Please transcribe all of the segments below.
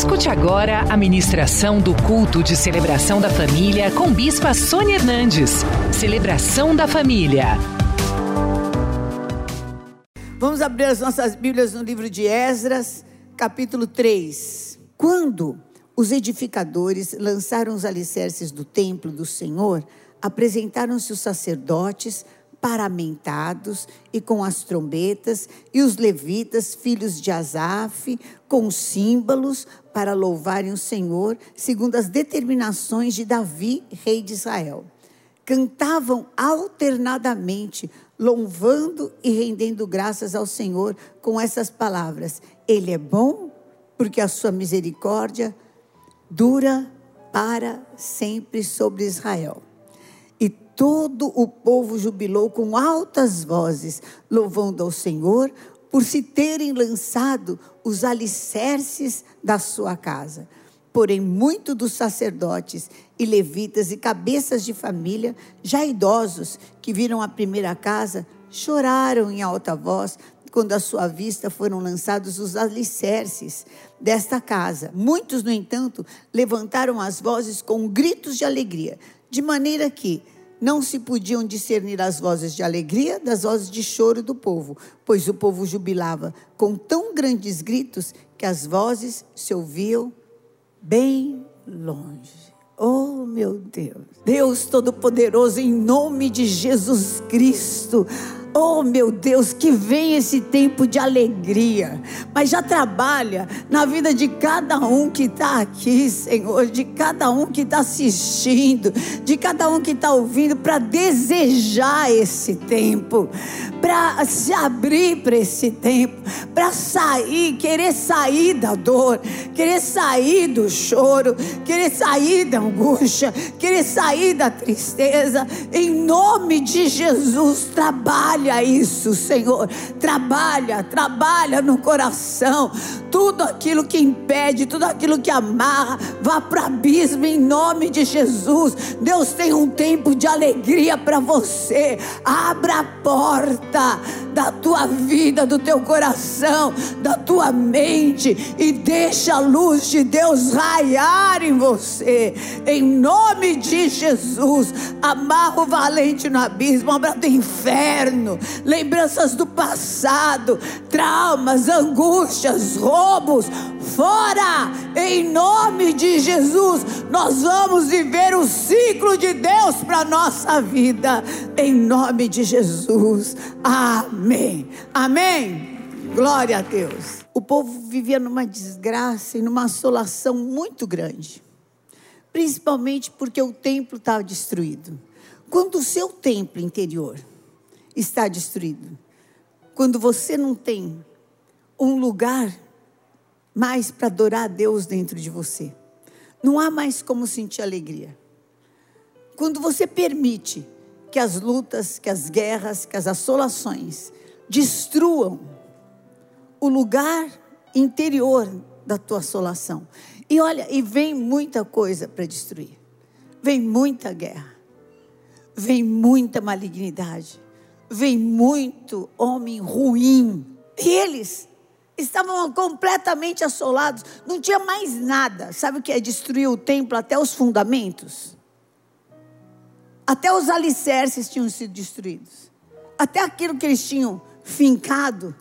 Escute agora a ministração do culto de celebração da família com Bispa Sônia Hernandes. Celebração da família. Vamos abrir as nossas Bíblias no livro de Esdras, capítulo 3. Quando os edificadores lançaram os alicerces do templo do Senhor, apresentaram-se os sacerdotes, paramentados e com as trombetas, e os levitas, filhos de Asaf, com símbolos para louvarem o Senhor, segundo as determinações de Davi, rei de Israel. Cantavam alternadamente, louvando e rendendo graças ao Senhor com essas palavras: Ele é bom, porque a sua misericórdia dura para sempre sobre Israel. Todo o povo jubilou com altas vozes, louvando ao Senhor por se terem lançado os alicerces da sua casa. Porém, muitos dos sacerdotes e levitas e cabeças de família, já idosos, que viram a primeira casa, choraram em alta voz quando à sua vista foram lançados os alicerces desta casa. Muitos, no entanto, levantaram as vozes com gritos de alegria, de maneira que não se podiam discernir as vozes de alegria das vozes de choro do povo, pois o povo jubilava com tão grandes gritos que as vozes se ouviam bem longe. Oh, meu Deus. Deus Todo-Poderoso, em nome de Jesus Cristo. Oh, meu Deus, que vem esse tempo de alegria, mas já trabalha na vida de cada um que está aqui, Senhor, de cada um que está assistindo, de cada um que está ouvindo, para desejar esse tempo, para se abrir para esse tempo, para sair, querer sair da dor, querer sair do choro, querer sair da angústia, querer sair da tristeza, em nome de Jesus, trabalha Trabalha isso, Senhor. Trabalha, trabalha no coração. Tudo aquilo que impede, tudo aquilo que amarra, vá para abismo em nome de Jesus. Deus tem um tempo de alegria para você. Abra a porta da tua vida, do teu coração, da tua mente e deixa a luz de Deus raiar em você. Em nome de Jesus, amarra o valente no abismo, obra do inferno lembranças do passado, traumas, angústias, roubos, fora, em nome de Jesus, nós vamos viver o ciclo de Deus para nossa vida, em nome de Jesus, amém, amém. Glória a Deus. O povo vivia numa desgraça e numa assolação muito grande, principalmente porque o templo estava destruído. Quando o seu templo interior está destruído. Quando você não tem um lugar mais para adorar a Deus dentro de você, não há mais como sentir alegria. Quando você permite que as lutas, que as guerras, que as assolações destruam o lugar interior da tua assolação. E olha, e vem muita coisa para destruir. Vem muita guerra. Vem muita malignidade vem muito homem ruim. E eles estavam completamente assolados, não tinha mais nada. Sabe o que é destruir o templo até os fundamentos? Até os alicerces tinham sido destruídos. Até aquilo que eles tinham fincado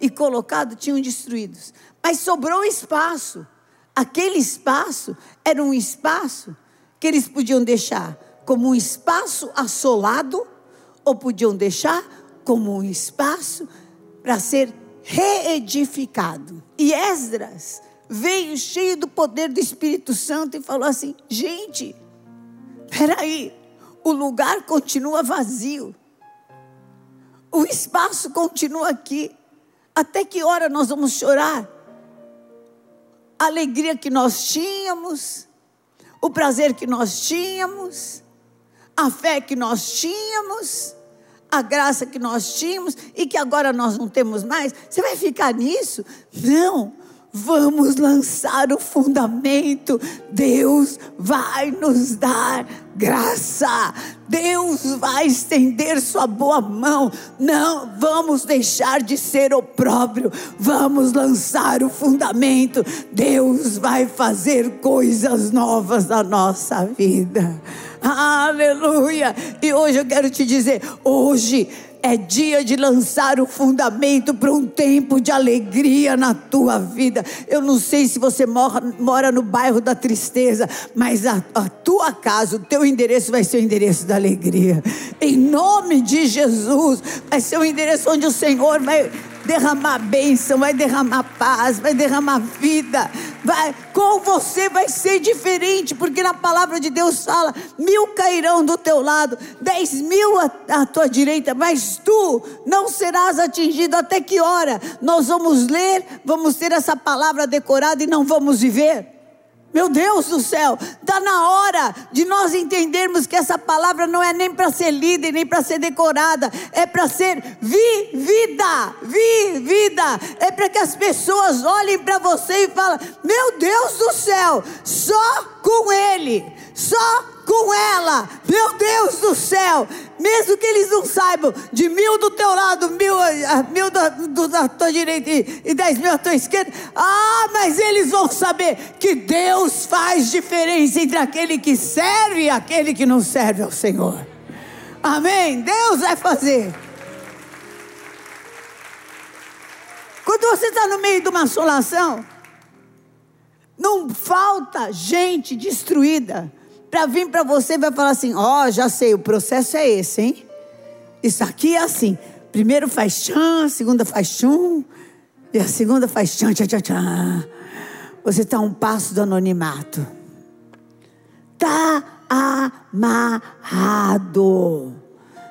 e colocado tinham destruídos. Mas sobrou espaço. Aquele espaço era um espaço que eles podiam deixar como um espaço assolado ou podiam deixar como um espaço para ser reedificado. E Esdras veio cheio do poder do Espírito Santo e falou assim: gente, peraí, o lugar continua vazio, o espaço continua aqui. Até que hora nós vamos chorar? A alegria que nós tínhamos, o prazer que nós tínhamos, a fé que nós tínhamos, a graça que nós tínhamos e que agora nós não temos mais, você vai ficar nisso? Não. Vamos lançar o fundamento. Deus vai nos dar graça. Deus vai estender sua boa mão. Não vamos deixar de ser opróbrio. Vamos lançar o fundamento. Deus vai fazer coisas novas na nossa vida. Aleluia! E hoje eu quero te dizer, hoje é dia de lançar o fundamento para um tempo de alegria na tua vida. Eu não sei se você mora, mora no bairro da tristeza, mas a, a tua casa, o teu endereço vai ser o endereço da alegria. Em nome de Jesus, vai ser o endereço onde o Senhor vai derramar bênção, vai derramar paz, vai derramar vida. Vai, com você vai ser diferente, porque na palavra de Deus fala: mil cairão do teu lado, dez mil à, à tua direita, mas tu não serás atingido. Até que hora? Nós vamos ler, vamos ter essa palavra decorada e não vamos viver. Meu Deus do céu, está na hora de nós entendermos que essa palavra não é nem para ser lida e nem para ser decorada, é para ser vivida, vivida, é para que as pessoas olhem para você e falem: Meu Deus do céu, só com Ele, só com ela, meu Deus do céu, mesmo que eles não saibam, de mil do teu lado, mil, ah, mil da, do, da tua direita e, e dez mil à tua esquerda, ah, mas eles vão saber que Deus faz diferença entre aquele que serve e aquele que não serve ao Senhor. Amém? Deus vai fazer. Quando você está no meio de uma assolação, não falta gente destruída para vir para você vai falar assim: Ó, oh, já sei, o processo é esse, hein? Isso aqui é assim. Primeiro faz tchan, segunda faz chum, e a segunda faz tchan, tchan, tchan, tchan. Você está um passo do anonimato. Está amarrado.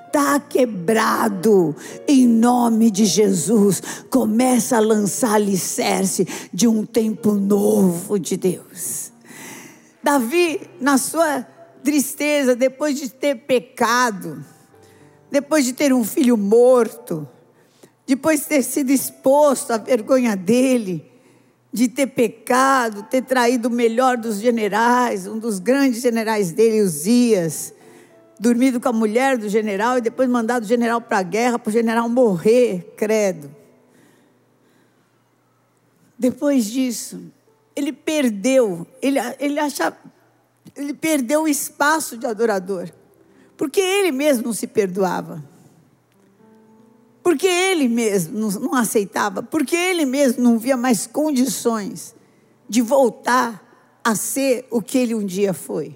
Está quebrado. Em nome de Jesus. Começa a lançar alicerce de um tempo novo de Deus. Davi, na sua tristeza, depois de ter pecado, depois de ter um filho morto, depois de ter sido exposto à vergonha dele, de ter pecado, ter traído o melhor dos generais, um dos grandes generais dele, Uzias, dormido com a mulher do general e depois mandado o general para a guerra, para o general morrer, credo. Depois disso, ele perdeu, ele, ele acha, ele perdeu o espaço de adorador, porque ele mesmo não se perdoava, porque ele mesmo não, não aceitava, porque ele mesmo não via mais condições de voltar a ser o que ele um dia foi.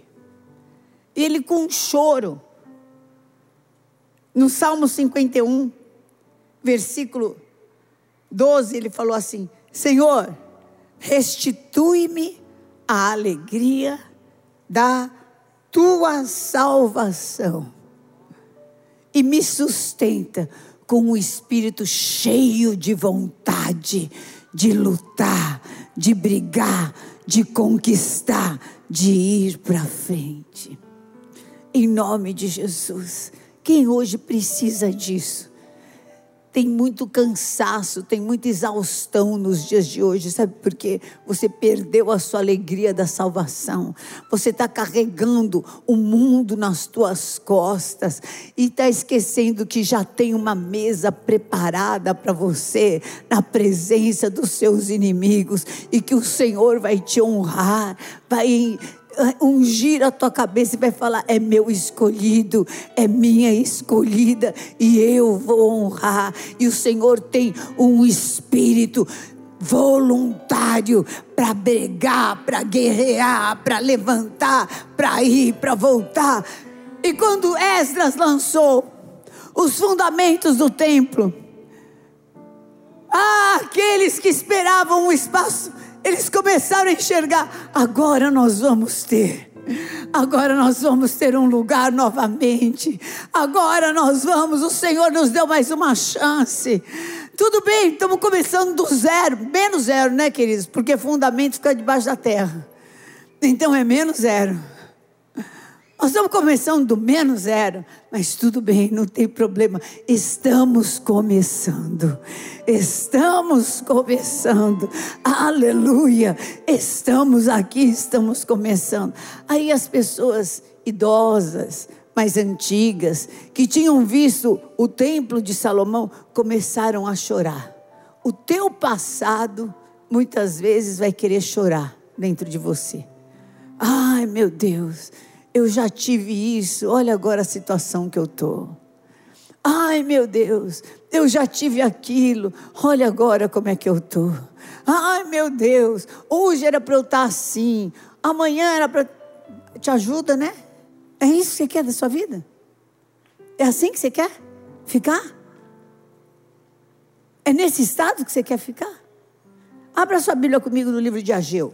E ele com um choro, no Salmo 51, versículo 12, ele falou assim: Senhor, restitui-me a alegria da tua salvação e me sustenta com um espírito cheio de vontade de lutar, de brigar, de conquistar, de ir para frente. Em nome de Jesus. Quem hoje precisa disso? Tem muito cansaço, tem muita exaustão nos dias de hoje, sabe por quê? Você perdeu a sua alegria da salvação, você está carregando o mundo nas tuas costas e está esquecendo que já tem uma mesa preparada para você na presença dos seus inimigos e que o Senhor vai te honrar, vai ungir a tua cabeça e vai falar: é meu escolhido, é minha escolhida e eu vou honrar. E o Senhor tem um espírito voluntário para brigar, para guerrear, para levantar, para ir, para voltar. E quando Esdras lançou os fundamentos do templo, ah, aqueles que esperavam um espaço eles começaram a enxergar: agora nós vamos ter. Agora nós vamos ter um lugar novamente. Agora nós vamos, o Senhor nos deu mais uma chance. Tudo bem, estamos começando do zero, menos zero, né, queridos? Porque fundamento fica debaixo da terra. Então é menos zero. Nós estamos começando do menos zero, mas tudo bem, não tem problema. Estamos começando. Estamos começando. Aleluia. Estamos aqui, estamos começando. Aí as pessoas idosas, mais antigas, que tinham visto o templo de Salomão, começaram a chorar. O teu passado muitas vezes vai querer chorar dentro de você. Ai, meu Deus eu já tive isso, olha agora a situação que eu estou. Ai meu Deus, eu já tive aquilo, olha agora como é que eu estou. Ai meu Deus, hoje era para eu estar assim, amanhã era para. Te ajuda, né? É isso que você quer da sua vida? É assim que você quer ficar? É nesse estado que você quer ficar? Abra sua Bíblia comigo no livro de Ageu.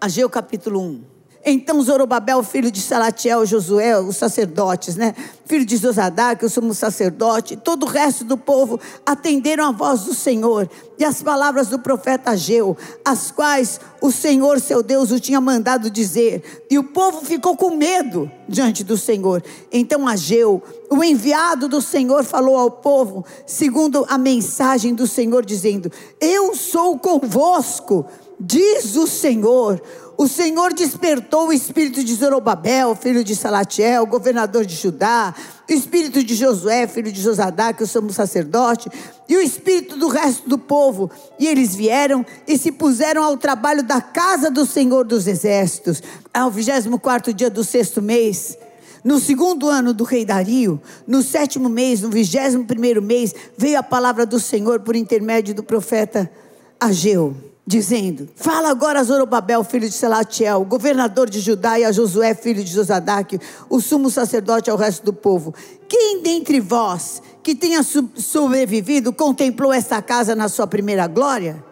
Ageu capítulo 1. Então Zorobabel, filho de Salatiel, Josué, os sacerdotes, né? Filho de Zosadac, o sumo sacerdote, todo o resto do povo atenderam a voz do Senhor e as palavras do profeta Ageu, as quais o Senhor, seu Deus, o tinha mandado dizer. E o povo ficou com medo diante do Senhor. Então Ageu, o enviado do Senhor, falou ao povo, segundo a mensagem do Senhor, dizendo: Eu sou convosco, diz o Senhor o Senhor despertou o espírito de Zorobabel, filho de Salatiel, governador de Judá, o espírito de Josué, filho de Josadá, que eu sou sacerdote, e o espírito do resto do povo. E eles vieram e se puseram ao trabalho da casa do Senhor dos Exércitos, ao 24 dia do sexto mês. No segundo ano do rei Dario, no sétimo mês, no vigésimo primeiro mês, veio a palavra do Senhor por intermédio do profeta Ageu dizendo: Fala agora a Zorobabel, filho de Selatiel, governador de Judá, e a Josué, filho de Josadaque, o sumo sacerdote ao resto do povo. Quem dentre vós que tenha sobrevivido contemplou esta casa na sua primeira glória?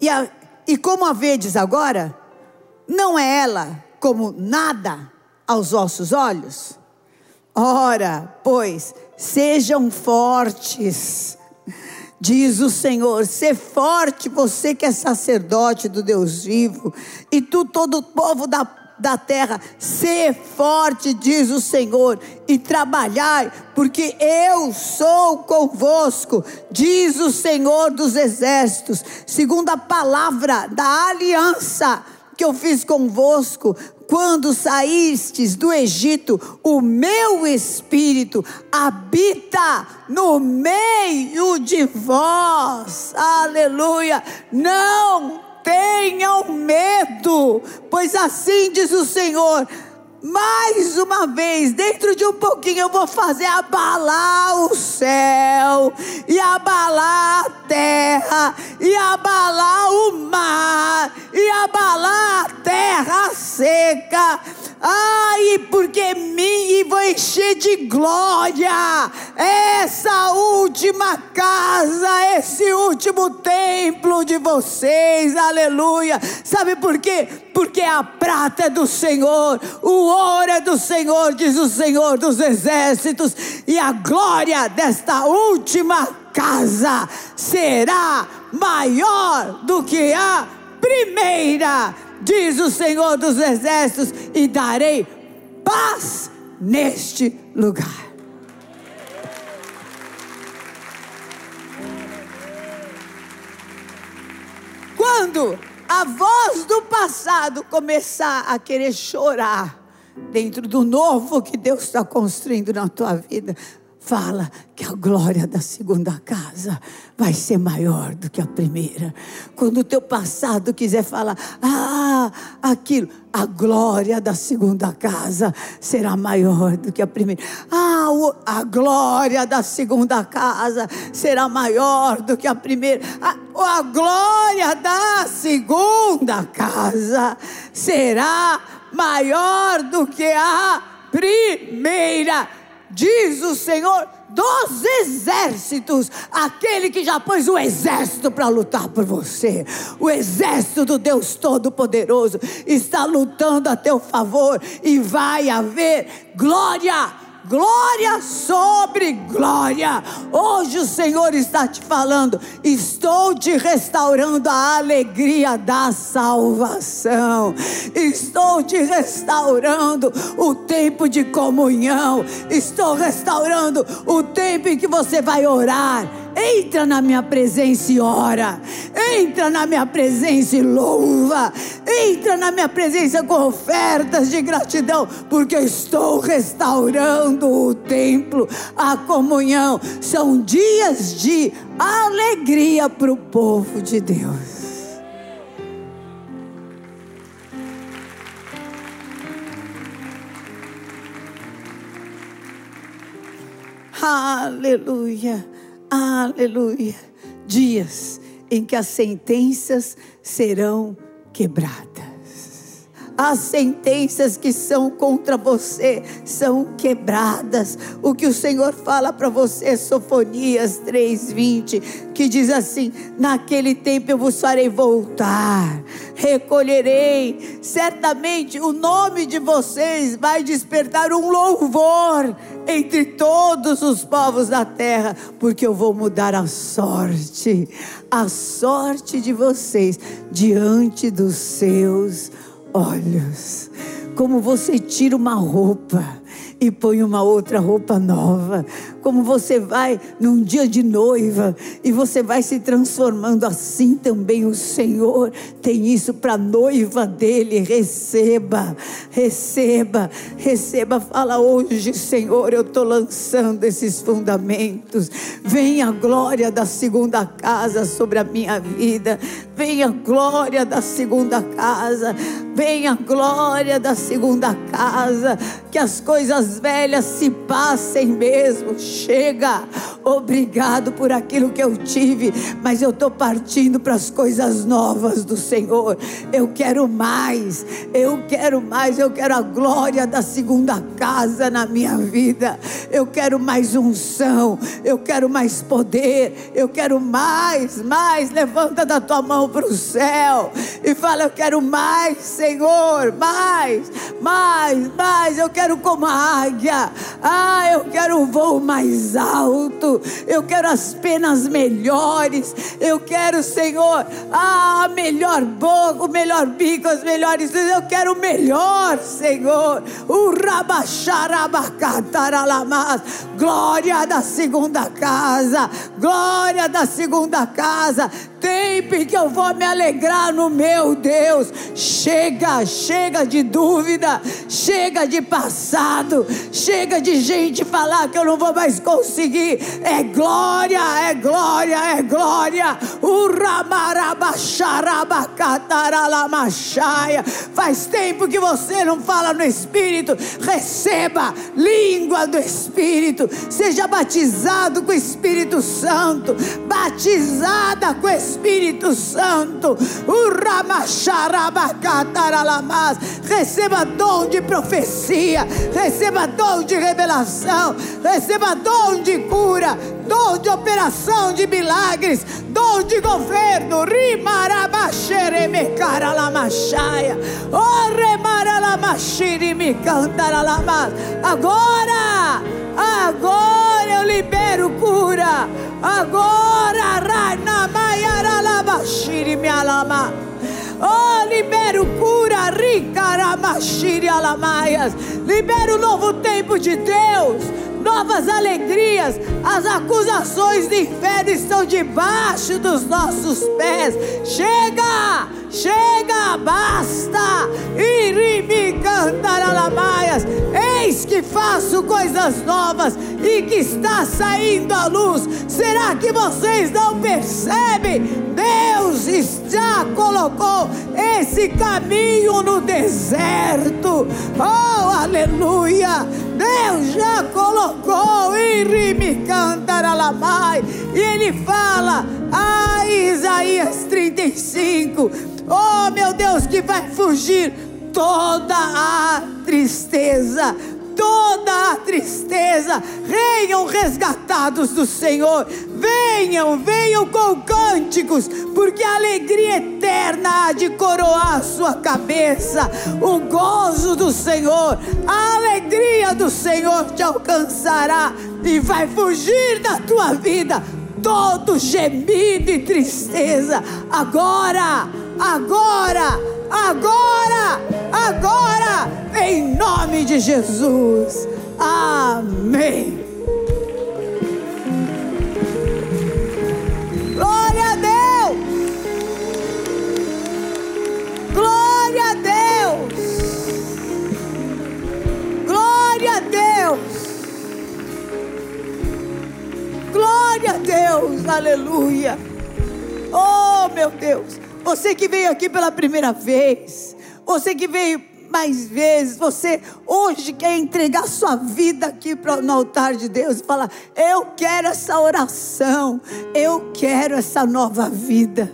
E, a, e como a vedes agora, não é ela como nada aos vossos olhos? Ora, pois, sejam fortes Diz o Senhor: ser forte, você que é sacerdote do Deus vivo, e tu, todo o povo da, da terra, ser forte, diz o Senhor, e trabalhai, porque eu sou convosco, diz o Senhor dos exércitos, segundo a palavra da aliança que eu fiz convosco, quando saístes do Egito, o meu espírito habita no meio de vós. Aleluia! Não tenham medo, pois assim diz o Senhor mais uma vez, dentro de um pouquinho, eu vou fazer abalar o céu, e abalar a terra, e abalar o mar, e abalar a terra seca. Ai, porque mim vou encher de glória essa última casa, esse último templo de vocês, aleluia. Sabe por quê? Porque a prata é do Senhor, o ouro é do Senhor, diz o Senhor dos exércitos, e a glória desta última casa será maior do que a primeira diz o Senhor dos Exércitos, e darei paz neste lugar. Quando a voz do passado começar a querer chorar dentro do novo que Deus está construindo na tua vida, fala que a glória da segunda casa vai ser maior do que a primeira. Quando o teu passado quiser falar, ah, aquilo, a glória da segunda casa será maior do que a primeira. Ah, a glória da segunda casa será maior do que a primeira. A, a glória da segunda casa será maior do que a primeira diz o Senhor dos exércitos, aquele que já pôs o exército para lutar por você, o exército do Deus Todo-Poderoso está lutando a teu favor e vai haver glória glória sobre glória. Hoje o Senhor está te falando: estou te restaurando a alegria da salvação, estou te restaurando o tempo de comunhão, estou restaurando o tempo em que você vai orar Entra na minha presença e ora. Entra na minha presença e louva. Entra na minha presença com ofertas de gratidão, porque estou restaurando o templo, a comunhão. São dias de alegria para o povo de Deus. Aleluia. Aleluia. Dias em que as sentenças serão quebradas. As sentenças que são contra você são quebradas. O que o Senhor fala para você, Sofonias 3:20, que diz assim: Naquele tempo eu vos farei voltar, recolherei. Certamente o nome de vocês vai despertar um louvor entre todos os povos da terra, porque eu vou mudar a sorte, a sorte de vocês diante dos seus olhos. Como você tira uma roupa e põe uma outra roupa nova. Como você vai num dia de noiva e você vai se transformando assim também o Senhor tem isso para a noiva dele. Receba, receba, receba. Fala hoje, Senhor, eu estou lançando esses fundamentos. Venha a glória da segunda casa sobre a minha vida. Venha a glória da segunda casa. Venha a glória da segunda casa. Que as coisas velhas se passem mesmo. Chega. Obrigado por aquilo que eu tive, mas eu estou partindo para as coisas novas do Senhor. Eu quero mais. Eu quero mais. Eu quero a glória da segunda casa na minha vida. Eu quero mais unção. Eu quero mais poder. Eu quero mais, mais. Levanta da tua mão para o céu e fala: Eu quero mais, Senhor. Mais, mais, mais. Eu quero como a águia. Ah, eu quero o voo mais alto. Eu quero as penas melhores. Eu quero, Senhor, ah, a melhor boca, o melhor bico, as melhores. Eu quero o melhor, Senhor. O rabacharabacataralamás. Glória da segunda casa. Glória da segunda casa. Tempo em que eu vou me alegrar no meu Deus. Chega, chega de dúvida, chega de passado, chega de gente falar que eu não vou mais conseguir. É glória, é glória, é glória. Faz tempo que você não fala no Espírito. Receba língua do Espírito. Seja batizado com o Espírito Santo. Batizada com o Espírito Espírito Santo. Receba dom de profecia, receba dom de revelação, receba dom de cura, dom de operação de milagres, dom de governo. Agora, agora eu libero cura. Agora, Ranamaiaralabashiri me alama. Oh, libero cura, ricaramashiri alamaias. Libero um novo tempo de Deus, novas alegrias. As acusações do inferno estão debaixo dos nossos pés. Chega! Chega, basta! Irimi cantaralabaias. Eis que faço coisas novas e que está saindo à luz. Será que vocês não percebem? Deus já colocou esse caminho no deserto. Oh, aleluia! Deus já colocou Irimi cantaralabaias. E ele fala, ah, Isaías 35 Oh, meu Deus, que vai fugir toda a tristeza, toda a tristeza. Venham resgatados do Senhor. Venham, venham com cânticos, porque a alegria eterna há de coroar sua cabeça. O gozo do Senhor, a alegria do Senhor te alcançará e vai fugir da tua vida todo gemido e tristeza. Agora, agora, agora, agora, em nome de Jesus. Amém. Glória a Deus. Glória a Deus. Glória a Deus. Glória a Deus. Aleluia. Oh, meu Deus. Você que veio aqui pela primeira vez. Você que veio mais vezes, você hoje quer entregar sua vida aqui no altar de Deus e falar: Eu quero essa oração, eu quero essa nova vida.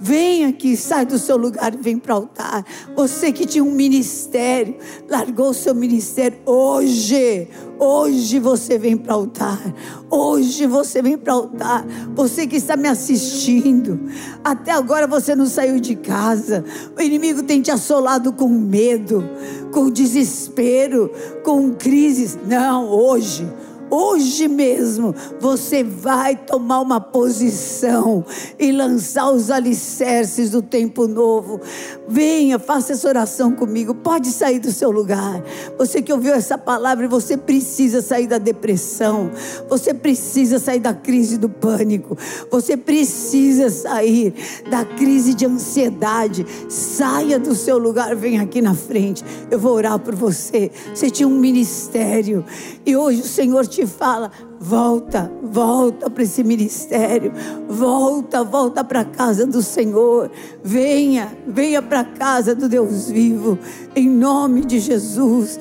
Vem aqui, sai do seu lugar e vem para o altar. Você que tinha um ministério, largou o seu ministério hoje. Hoje você vem para o altar. Hoje você vem para o altar. Você que está me assistindo. Até agora você não saiu de casa. O inimigo tem te assolado com medo, com desespero, com crises. Não, hoje Hoje mesmo você vai tomar uma posição e lançar os alicerces do tempo novo. Venha, faça essa oração comigo. Pode sair do seu lugar. Você que ouviu essa palavra você precisa sair da depressão. Você precisa sair da crise do pânico. Você precisa sair da crise de ansiedade. Saia do seu lugar, vem aqui na frente. Eu vou orar por você. Você tinha um ministério e hoje o Senhor te te fala: volta, volta para esse ministério, volta, volta para a casa do Senhor, venha, venha para a casa do Deus vivo, em nome de Jesus.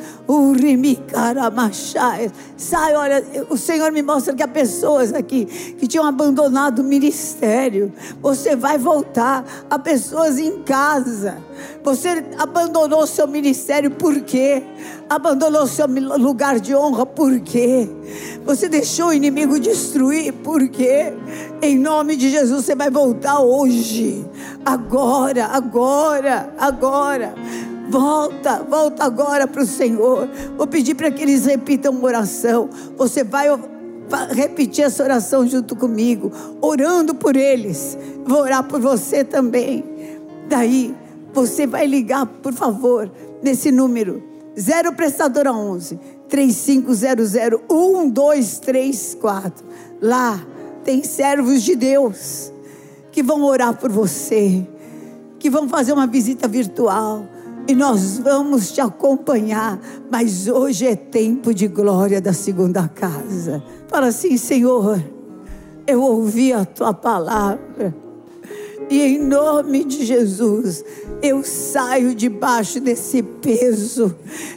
Sai, olha, o Senhor me mostra que há pessoas aqui que tinham abandonado o ministério. Você vai voltar. Há pessoas em casa. Você abandonou seu ministério por quê? Abandonou seu lugar de honra por quê? Você deixou o inimigo destruir por quê? Em nome de Jesus você vai voltar hoje. Agora, agora, agora. Volta, volta agora para o Senhor. Vou pedir para que eles repitam uma oração. Você vai repetir essa oração junto comigo, orando por eles. Vou orar por você também. Daí, você vai ligar, por favor, nesse número 0 prestadora 11 3500 1234. Lá tem servos de Deus que vão orar por você, que vão fazer uma visita virtual e nós vamos te acompanhar, mas hoje é tempo de glória da segunda casa. Fala assim, Senhor, eu ouvi a tua palavra e em nome de Jesus, eu saio debaixo desse peso,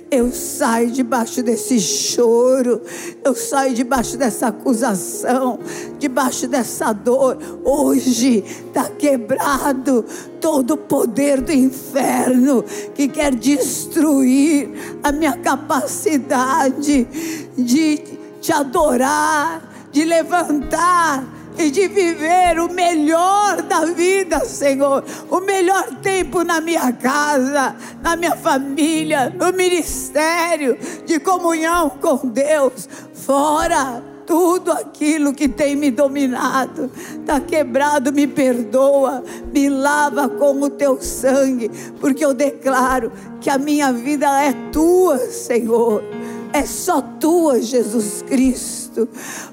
eu saio debaixo desse choro, eu saio debaixo dessa acusação, debaixo dessa dor. Hoje está quebrado todo o poder do inferno que quer destruir a minha capacidade de te adorar, de levantar e de viver o melhor da vida, Senhor. O melhor tempo na minha casa, na minha família, no ministério, de comunhão com Deus. Fora tudo aquilo que tem me dominado. Está quebrado, me perdoa, me lava com o teu sangue, porque eu declaro que a minha vida é tua, Senhor. É só tua, Jesus Cristo.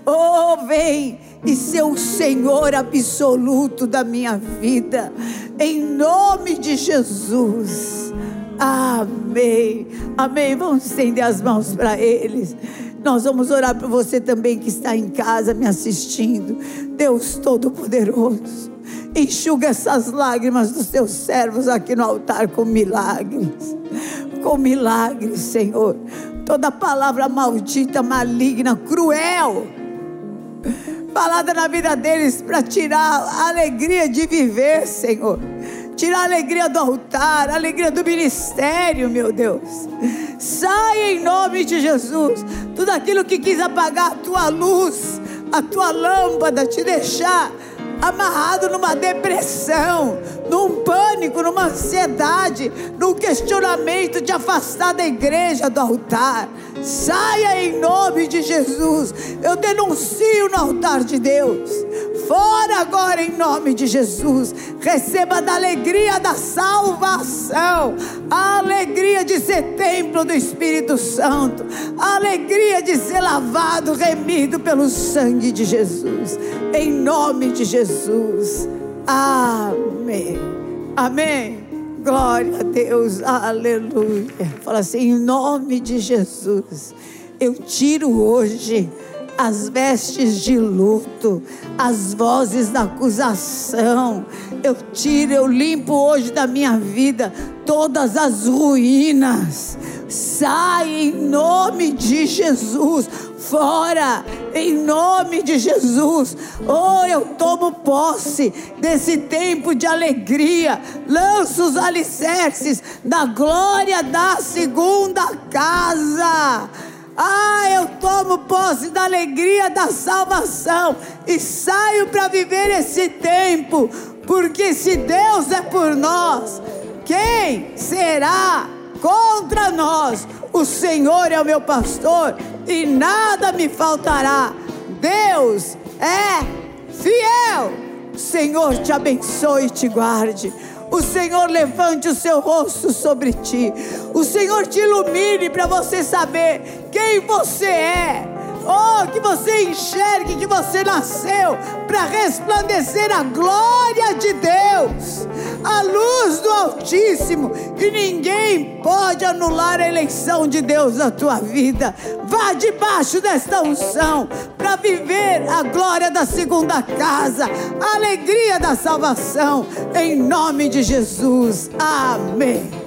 Oh, vem e ser o Senhor absoluto da minha vida, em nome de Jesus. Amém. Amém. Vamos estender as mãos para eles. Nós vamos orar por você também que está em casa me assistindo. Deus Todo-Poderoso, enxuga essas lágrimas dos teus servos aqui no altar com milagres. Com milagres, Senhor. Toda palavra maldita, maligna, cruel falada na vida deles para tirar a alegria de viver, Senhor. Tirar a alegria do altar, a alegria do ministério, meu Deus. Sai em nome de Jesus. Tudo aquilo que quis apagar a tua luz, a tua lâmpada, te deixar amarrado numa depressão, num pânico, numa ansiedade, num questionamento de afastar da igreja do altar. Saia em nome de Jesus. Eu denuncio no altar de Deus. Fora agora em nome de Jesus. Receba da alegria da salvação, a alegria de ser templo do Espírito Santo, a alegria de ser lavado, remido pelo sangue de Jesus. Em nome de Jesus. Amém. Amém. Glória a Deus, aleluia. Fala assim, em nome de Jesus, eu tiro hoje as vestes de luto, as vozes da acusação. Eu tiro, eu limpo hoje da minha vida todas as ruínas. Sai em nome de Jesus, fora em nome de Jesus. Oh, eu tomo posse desse tempo de alegria. Lanço os alicerces da glória da segunda casa. Ah, eu tomo posse da alegria da salvação e saio para viver esse tempo, porque se Deus é por nós, quem será contra nós? O Senhor é o meu pastor e nada me faltará. Deus é fiel. O Senhor te abençoe e te guarde. O Senhor levante o seu rosto sobre ti. O Senhor te ilumine para você saber quem você é. Oh, que você enxergue que você nasceu para resplandecer a glória de Deus, a luz do Altíssimo, e ninguém pode anular a eleição de Deus na tua vida. Vá debaixo desta unção para viver a glória da segunda casa, a alegria da salvação, em nome de Jesus. Amém.